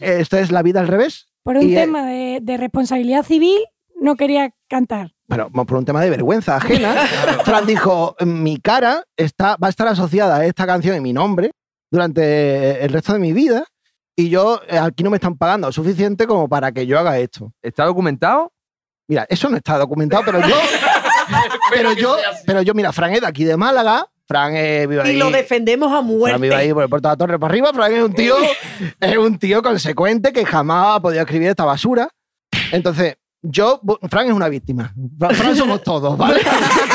Esto es La vida al revés. Por un y, eh, tema de, de responsabilidad civil, no quería cantar. Bueno, por un tema de vergüenza ajena, Fran dijo, mi cara está, va a estar asociada a esta canción y mi nombre durante el resto de mi vida y yo eh, aquí no me están pagando suficiente como para que yo haga esto. ¿Está documentado? Mira, eso no está documentado, pero yo, pero yo, pero yo, mira, Fran es de aquí de Málaga, Fran eh, vive ahí. Y lo defendemos a Fran vive muerte. ahí por el puerto de la Torre para arriba. Fran es un tío, es un tío consecuente que jamás ha podido escribir esta basura. Entonces, yo, Fran es una víctima. Fran, Fran somos todos, ¿vale?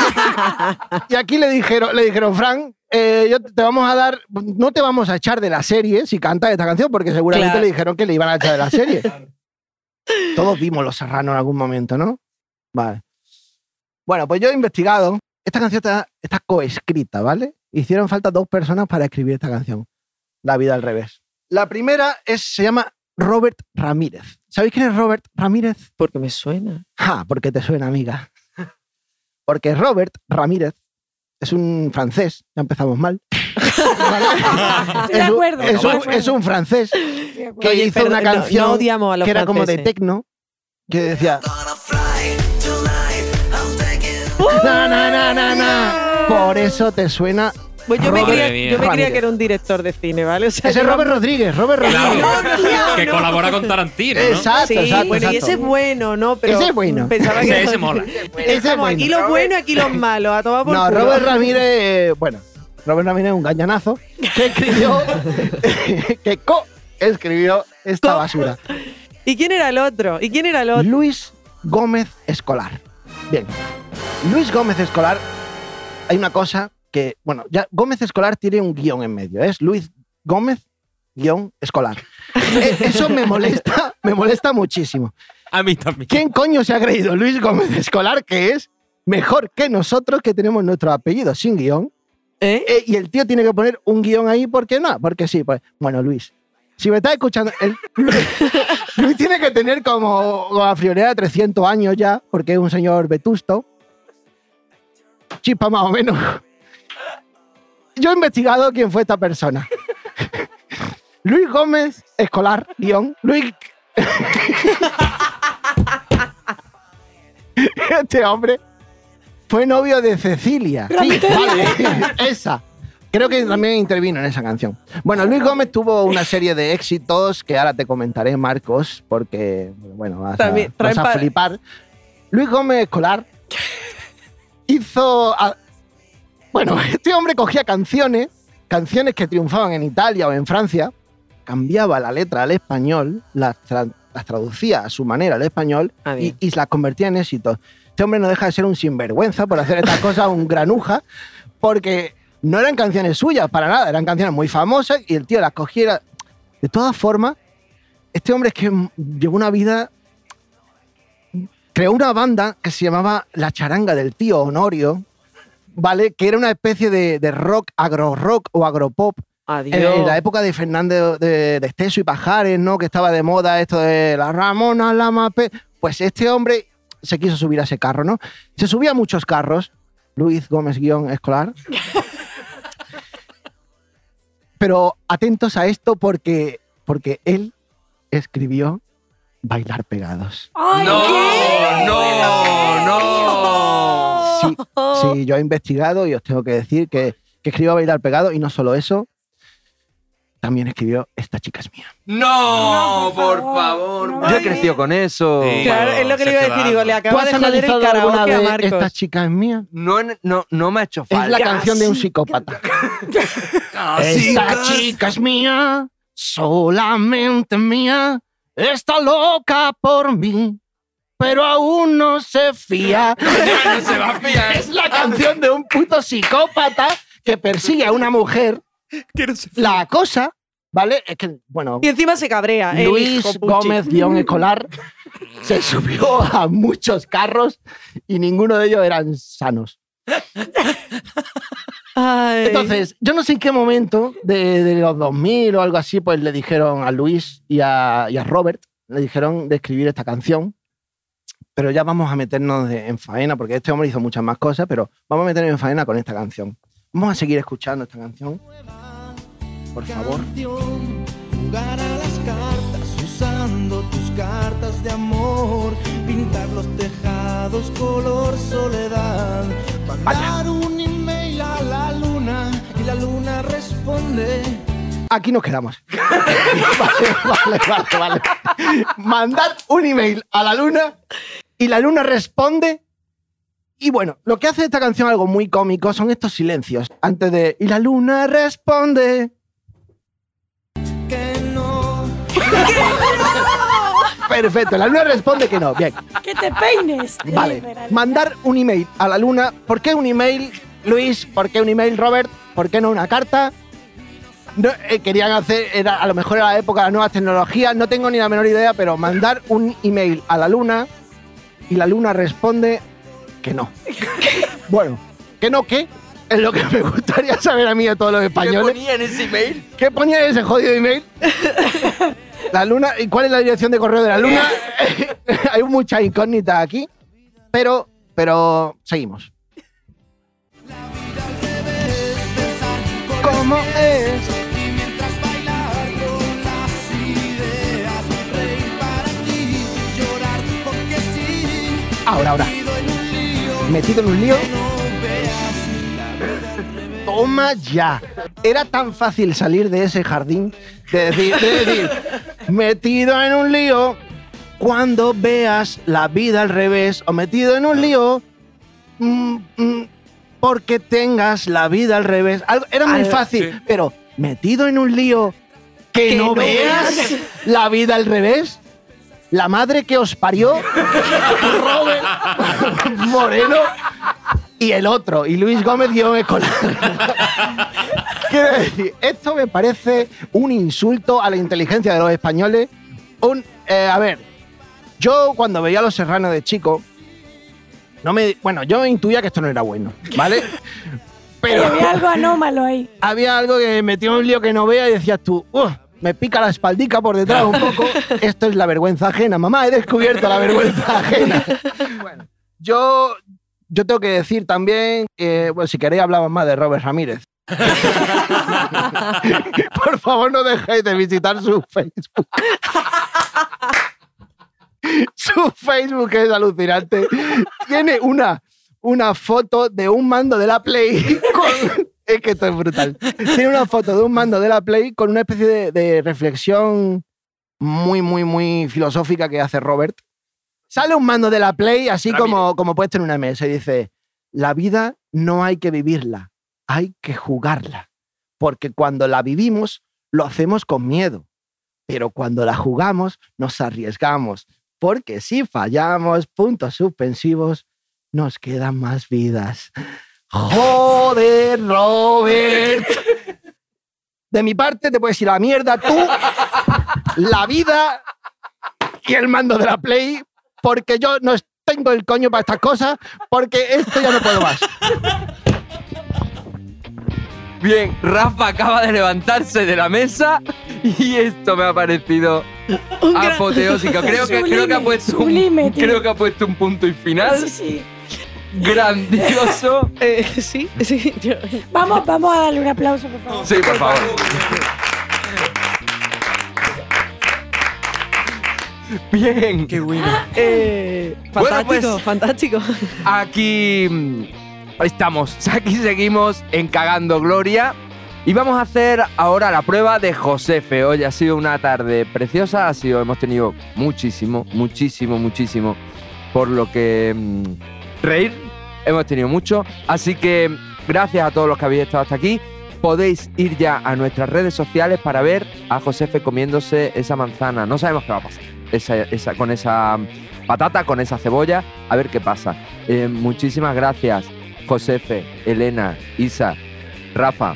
y aquí le dijeron, le dijeron, Fran, eh, yo te vamos a dar, no te vamos a echar de la serie si cantas esta canción, porque seguramente Claro. le dijeron que le iban a echar de la serie. Todos vimos Los Serranos en algún momento, ¿no? Vale. Bueno, pues yo he investigado. Esta canción está, está coescrita, ¿vale? Hicieron falta dos personas para escribir esta canción. La vida al revés. La primera es, se llama Robert Ramírez. ¿Sabéis quién es Robert Ramírez? Porque me suena. Ah, porque te suena, amiga. Porque Robert Ramírez es un francés, ya empezamos mal. ¿Vale? Es, un, acuerdo, es un- acuerdo. es un francés que Oye, hizo una no- no canción odiamos a los que era como de tecno, que decía na, na, na, na, na. Por eso te suena. Pues yo me, creía, mía. yo me creía Ramírez. que era un director de cine, ¿vale? O sea, Ese es Robert Rodríguez, Robert Rodríguez. que colabora con Tarantino, ¿no? Exacto, Sí, exacto. bueno, y ese es bueno, ¿no? Pero Ese es bueno. Pensaba que Ese, ese mola. Ese es bueno. aquí los buenos, aquí los malos. A tomar por No, culo. Robert Ramírez, eh, bueno, Robert Ramírez es un gañanazo que escribió, que co-escribió esta Co- basura. ¿Y quién era el otro? ¿Y quién era el otro? Luis Gómez Escolar. Bien, Luis Gómez Escolar, hay una cosa que, bueno, ya Gómez Escolar tiene un guion en medio, es Luis Gómez guion escolar. Eh, Eso me molesta, me molesta muchísimo. A mí también. ¿Quién coño se ha creído Luis Gómez Escolar que es mejor que nosotros que tenemos nuestro apellido sin guion? ¿Eh? Eh, y el tío tiene que poner un guion ahí, ¿por qué no? Porque sí, pues. Bueno, Luis, si me estás escuchando, el- Luis tiene que tener como, como la friolera de 300 años ya, porque es un señor vetusto. Chispa más o menos. Yo he investigado quién fue esta persona. Luis Gómez Escolar, guion. Luis. este hombre fue novio de Cecilia. Sí, esa. Creo que también intervino en esa canción. Bueno, Luis Gómez tuvo una serie de éxitos que ahora te comentaré, Marcos, porque, bueno, vas, a, vas a pa- flipar. Luis Gómez Escolar hizo... bueno, este hombre cogía canciones, canciones que triunfaban en Italia o en Francia, cambiaba la letra al español, las, tra- las traducía a su manera al español Adiós. y, y las convertía en éxitos. Este hombre no deja de ser un sinvergüenza por hacer estas cosas, un granuja, porque no eran canciones suyas para nada, eran canciones muy famosas y el tío las cogiera. De todas formas, este hombre es que llevó una vida. Creó una banda que se llamaba La Charanga del Tío Honorio, ¿vale? Que era una especie de, de rock, agro-rock o agropop Adiós. en, en la época de Fernández de, de Esteso y Pajares, ¿no? Que estaba de moda esto de la Ramona, la Mape. Pues este hombre se quiso subir a ese carro, ¿no? Se subía a muchos carros. Luis Gómez guion escolar. Pero atentos a esto porque, porque él escribió Bailar Pegados. ¡Ay, No, qué! no, no. Sí, sí, yo he investigado y os tengo que decir que, que escribió Bailar Pegado y no solo eso, también escribió Esta chica es mía. No, No, por favor, no Yo he crecido con eso. Sí. Claro, es lo que le iba a decir. Digo, le ¿Tú acaba de joder el karaoke a Marcos. Esta chica es mía? No, no, no me ha hecho Es falta. la canción de un psicópata. Esta chica es mía, solamente mía, está loca por mí, pero aún no se fía. No se va a fiar. Es la canción de un puto psicópata que persigue a una mujer, la acosa, ¿vale? Es que, bueno, Y encima se cabrea. el Luis hijo Pucci. Gómez guion escolar se subió a muchos carros y ninguno de ellos eran sanos. Ay. Entonces, yo no sé en qué momento de, de los 2000 o algo así, pues le dijeron a Luis y a, y a Robert, le dijeron de escribir esta canción. Pero ya vamos a meternos en faena, porque este hombre hizo muchas más cosas, pero vamos a meternos en faena con esta canción. Vamos a seguir escuchando esta canción. Por favor. canción, jugar a las cartas usando tus cartas de amor, pintar los tejados color soledad, mandar un email a la luna y la luna responde. Aquí nos quedamos. vale, vale, vale, vale. Mandar un email a la luna y la luna responde. Y bueno, lo que hace esta canción algo muy cómico son estos silencios. Antes de. Y la luna responde. Que no, Perfecto, la luna responde que no. Bien, ¡Que te peines! vale. Mandar un email a la luna. ¿Por qué un email, Luis? ¿Por qué un email, Robert? ¿Por qué no una carta? No, eh, querían hacer, era, a lo mejor era la época de las nuevas tecnologías, no tengo ni la menor idea, pero mandar un email a la luna y la luna responde que no. bueno, que no, ¿qué? Es lo que me gustaría saber a mí de todos los ¿Qué españoles. ponía en ese email? ¿Qué ponía en ese jodido email? La luna, ¿y cuál es la dirección de correo de la luna? Hay muchas incógnitas aquí, pero, pero seguimos. ¿Cómo es? Ahora, ahora. metido en un lío, Toma ya. Era tan fácil salir de ese jardín de decir, de decir, metido en un lío, cuando veas la vida al revés, o metido en un lío, mm, mm, porque tengas la vida al revés. Algo- era muy Al- fácil, pero metido en un lío, que, no, veas. la vida al revés. La madre que os parió, Robert Moreno, y el otro, y Luis Gómez guion escolar. Quiero decir, esto me parece un insulto a la inteligencia de los españoles. Un, eh, a ver, yo cuando veía a Los Serranos de chico, no me, bueno, yo intuía que esto no era bueno, ¿vale? Pero había algo anómalo ahí. había algo que me metió un lío que no vea y decías tú, "Uf, me pica la espaldica por detrás un poco. Esto es la vergüenza ajena. Mamá, he descubierto la vergüenza ajena. Bueno, yo, yo tengo que decir también que, bueno, si queréis hablamos más de Robert Ramírez. por favor, no dejéis de visitar su Facebook. Su Facebook es alucinante. Tiene una, una foto de un mando de la Play con- Es que esto es brutal. Tiene una foto de un mando de la Play con una especie de, de reflexión muy, muy, muy filosófica que hace Robert. Sale un mando de la Play así como, como puesto en una mesa y dice, la vida no hay que vivirla, hay que jugarla. Porque cuando la vivimos, lo hacemos con miedo. Pero cuando la jugamos, nos arriesgamos. Porque si fallamos, puntos suspensivos, nos quedan más vidas. Joder, Robert. De mi parte, te puedes ir a la mierda tú, la vida y el mando de la Play, porque yo no tengo el coño para estas cosas, porque esto ya no puedo más. Bien, Rafa acaba de levantarse de la mesa y esto me ha parecido apoteósico. Creo que, creo que ha puesto un, tío. creo que ha puesto un punto y final Sí, sí. Grandioso. Eh, sí, sí. yo- Vamos, vamos a darle un aplauso, por favor. Sí, por favor. Bien. Qué bueno. Eh, Bueno, fantástico, pues- fantástico. Aquí mm, estamos, aquí seguimos en Cagando Gloria. Y vamos a hacer ahora la prueba de Josefe. Hoy ha sido una tarde preciosa, ha sido, hemos tenido muchísimo, muchísimo, muchísimo por lo que mm, reír. Hemos tenido mucho. Así que gracias a todos los que habéis estado hasta aquí. Podéis ir ya a nuestras redes sociales para ver a Josefe comiéndose esa manzana. No sabemos qué va a pasar esa- esa- con esa patata, con esa cebolla. A ver qué pasa. Eh, muchísimas gracias, Josefe, Elena, Isa, Rafa.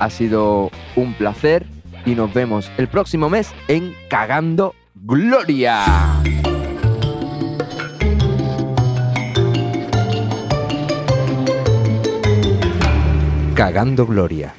Ha sido un placer y nos vemos el próximo mes en Cagando Gloria. Cagando Gloria